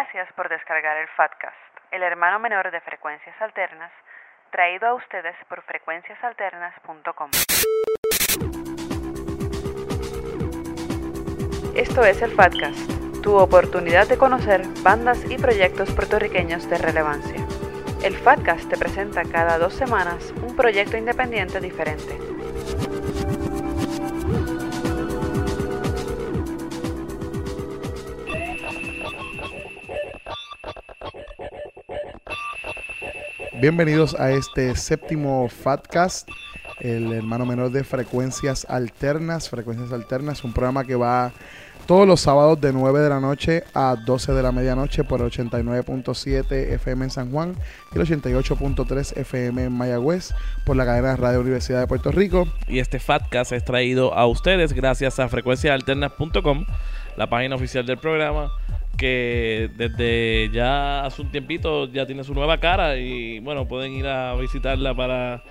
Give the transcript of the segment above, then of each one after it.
Gracias por descargar el Fatcast, el hermano menor de Frecuencias Alternas, traído a ustedes por frecuenciasalternas.com. Esto es el Fatcast, tu oportunidad de conocer bandas y proyectos puertorriqueños de relevancia. El Fatcast te presenta cada dos semanas un proyecto independiente diferente. Bienvenidos a este séptimo Fatcast, el hermano menor de Frecuencias Alternas. Frecuencias Alternas, un programa que va todos los sábados de 9 de la noche a 12 de la medianoche por el 89.7 FM en San Juan y el 88.3 FM en Mayagüez por la cadena Radio Universidad de Puerto Rico. Y este Fatcast es traído a ustedes gracias a frecuenciaalternas.com, la página oficial del programa que desde ya hace un tiempito ya tiene su nueva cara y bueno, pueden ir a visitarla para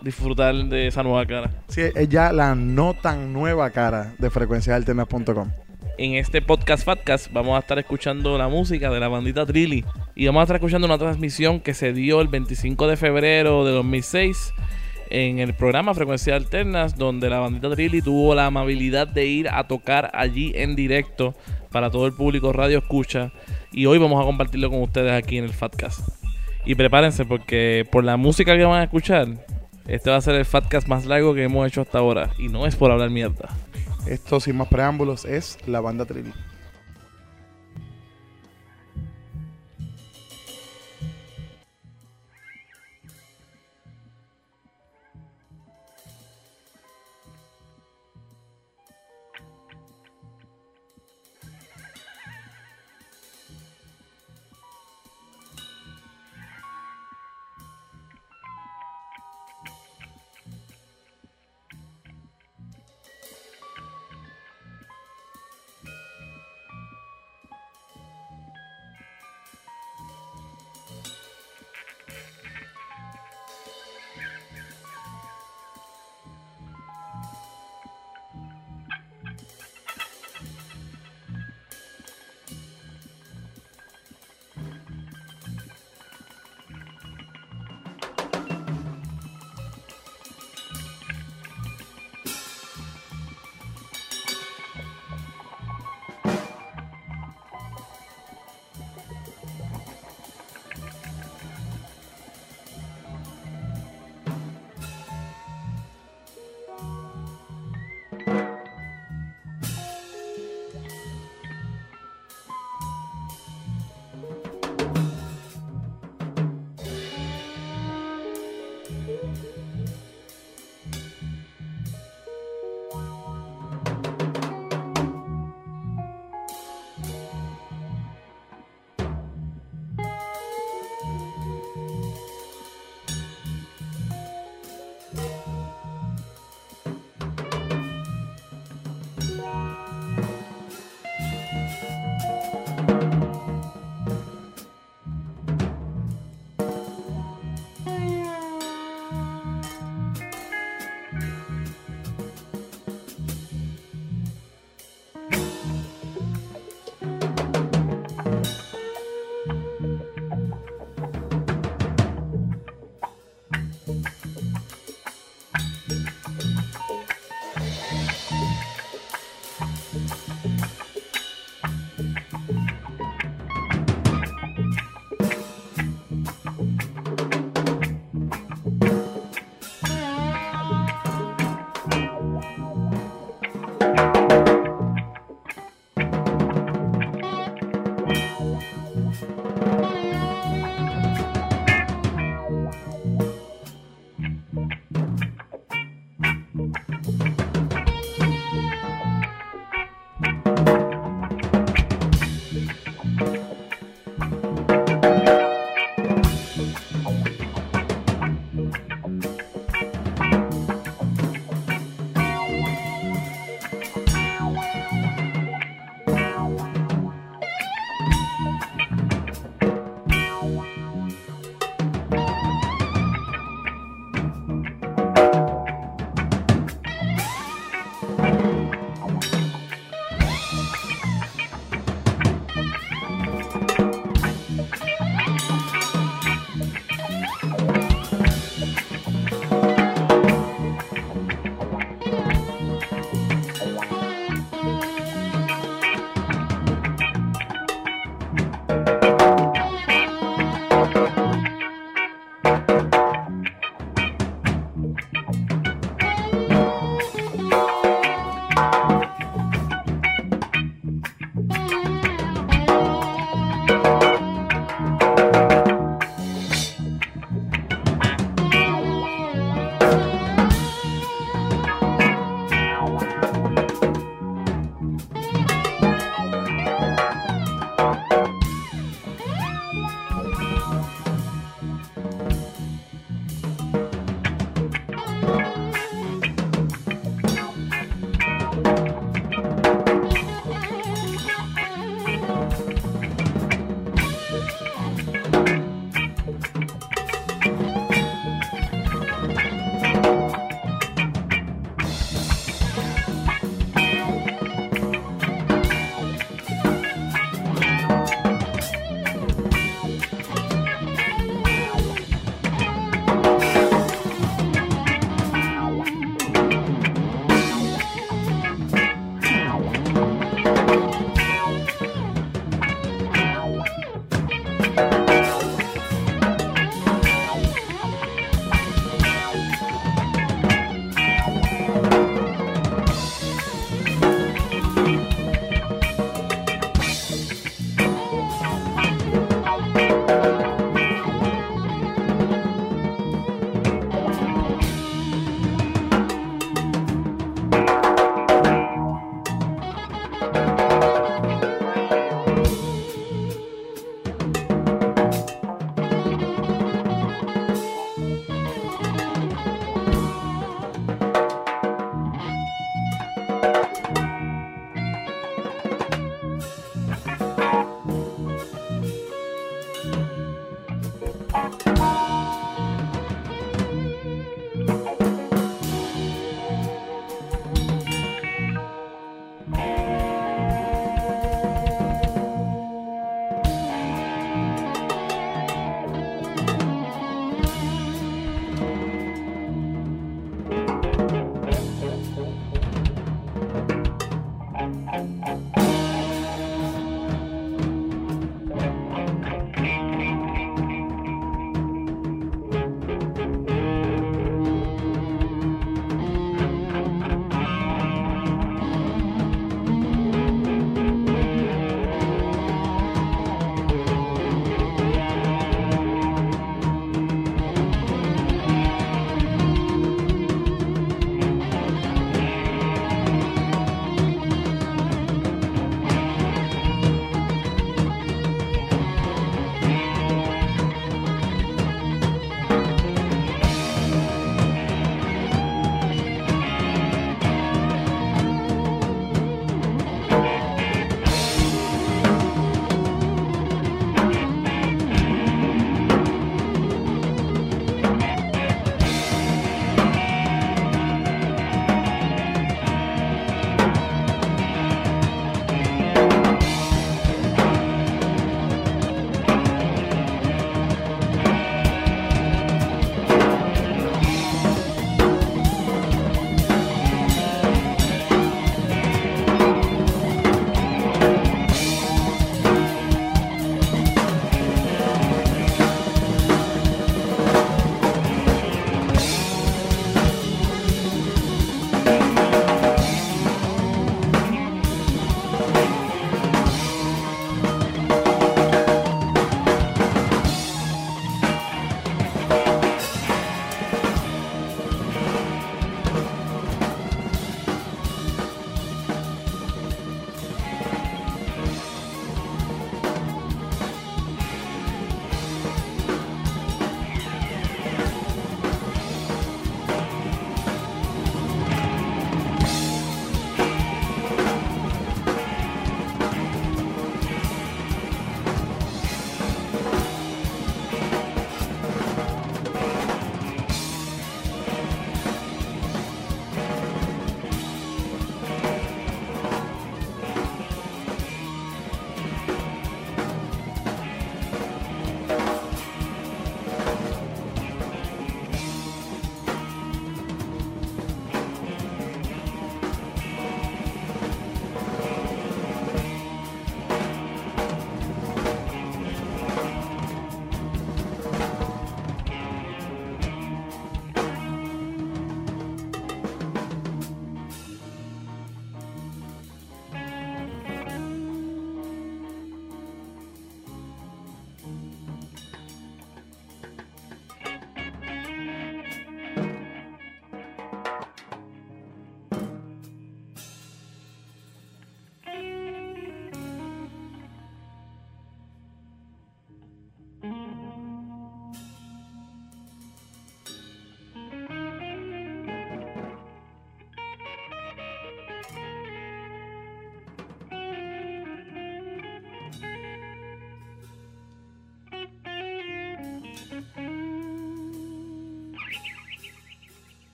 disfrutar de esa nueva cara. Sí, es ya la no tan nueva cara de frecuencialternas.com. En este podcast Fatcast vamos a estar escuchando la música de la bandita Trilly y vamos a estar escuchando una transmisión que se dio el 25 de febrero de 2006 en el programa Frecuencia Alternas, donde la bandita Trilly tuvo la amabilidad de ir a tocar allí en directo para todo el público Radio Escucha. Y hoy vamos a compartirlo con ustedes aquí en el Fatcast. Y prepárense porque por la música que van a escuchar, este va a ser el Fatcast más largo que hemos hecho hasta ahora. Y no es por hablar mierda. Esto, sin más preámbulos, es la banda Trini.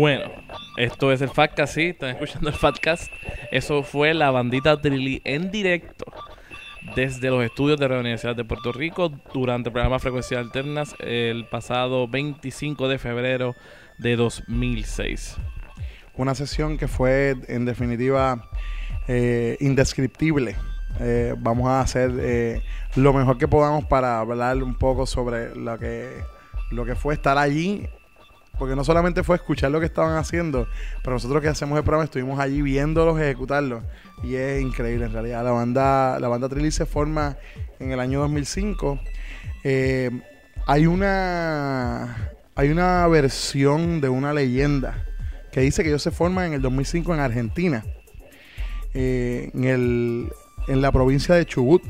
Bueno, esto es el Fatcast, sí, están escuchando el Fatcast. Eso fue la bandita Trilly en directo desde los estudios de la Universidad de Puerto Rico durante el programa Frecuencias Alternas el pasado 25 de febrero de 2006. Una sesión que fue en definitiva eh, indescriptible. Eh, vamos a hacer eh, lo mejor que podamos para hablar un poco sobre lo que, lo que fue estar allí porque no solamente fue escuchar lo que estaban haciendo, pero nosotros que hacemos el programa estuvimos allí viéndolos ejecutarlos y es increíble en realidad. La banda, la banda Trilly se forma en el año 2005. Eh, hay una hay una versión de una leyenda que dice que ellos se forman en el 2005 en Argentina, eh, en, el, en la provincia de Chubut.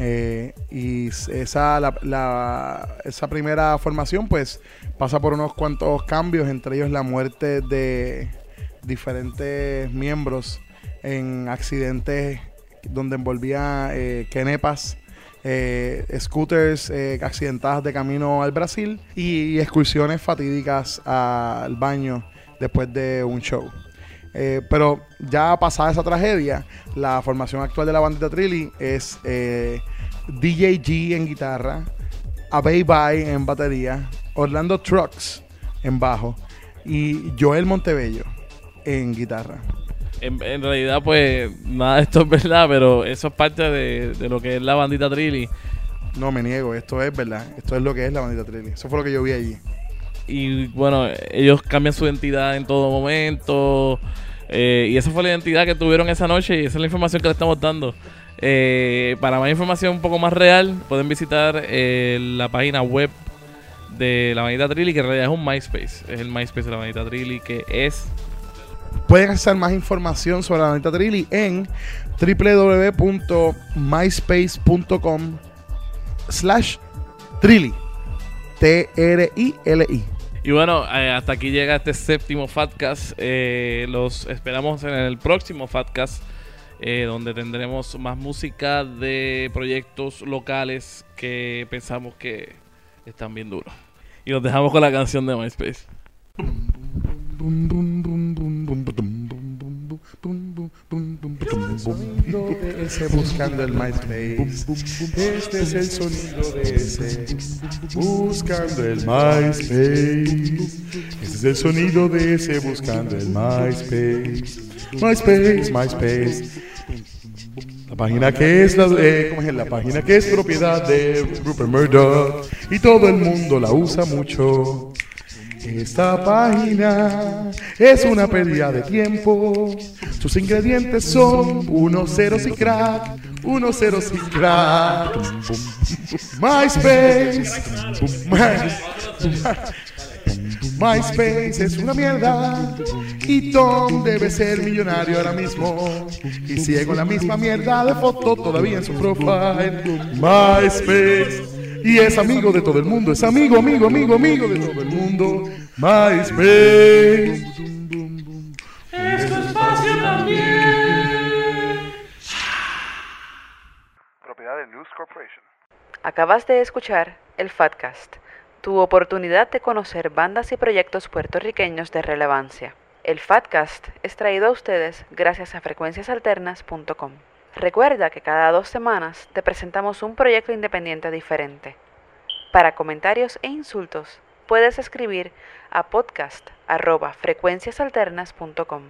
Eh, y esa, la, esa primera formación pues pasa por unos cuantos cambios, entre ellos la muerte de diferentes miembros en accidentes donde envolvía eh, kenepas, eh, scooters eh, accidentadas de camino al Brasil y, excursiones fatídicas al baño después de un show. Pero ya pasada esa tragedia, la formación actual de la bandita Trilly es DJ G en guitarra, Abey Bye en batería, Orlando Trucks en bajo y Joel Montebello en guitarra. En, realidad, pues, nada de esto es verdad, pero eso es parte de, lo que es la bandita Trilly. No, me niego, esto es verdad. Esto es lo que es la bandita Trilly. Eso fue lo que yo vi allí. Y bueno, ellos cambian su identidad en todo momento. Eh, y esa fue la identidad que tuvieron esa noche y esa es la información que le estamos dando. Eh, para más información un poco más real, pueden visitar eh, la página web de la Manita Trilly, que en realidad es un MySpace. Es el MySpace de la Manita Trilly, que es. Pueden hacer más información sobre la Manita Trilly en www.myspace.com slash Trilly. T-R-I-L-I. Y bueno, eh, hasta aquí llega este séptimo Fatcast. los esperamos en el próximo Fatcast eh, donde tendremos más música de proyectos locales que pensamos que están bien duros. Y nos dejamos con la canción de MySpace. Ese buscando el MySpace. Este es el sonido de ese buscando el MySpace. Este es el sonido de ese buscando el MySpace. MySpace, MySpace. La página que es la, eh, ¿cómo es? la página que es propiedad de Rupert Murdoch y todo el mundo la usa mucho. Esta página es una pérdida de tiempo. Sus ingredientes son unos ceros y crack, unos ceros y crack. MySpace. MySpace es una mierda y Tom debe ser millonario ahora mismo y sigue con la misma mierda de foto todavía en su profile. MySpace y es amigo de todo el mundo, es amigo, amigo, amigo, amigo de todo el mundo. MySpace. Es espacio también. Propiedad de News Corporation. Acabas de escuchar el Fatcast tu oportunidad de conocer bandas y proyectos puertorriqueños de relevancia. El Fatcast es traído a ustedes gracias a frecuenciasalternas.com. Recuerda que cada dos semanas te presentamos un proyecto independiente diferente. Para comentarios e insultos, puedes escribir a podcast.frecuenciasalternas.com.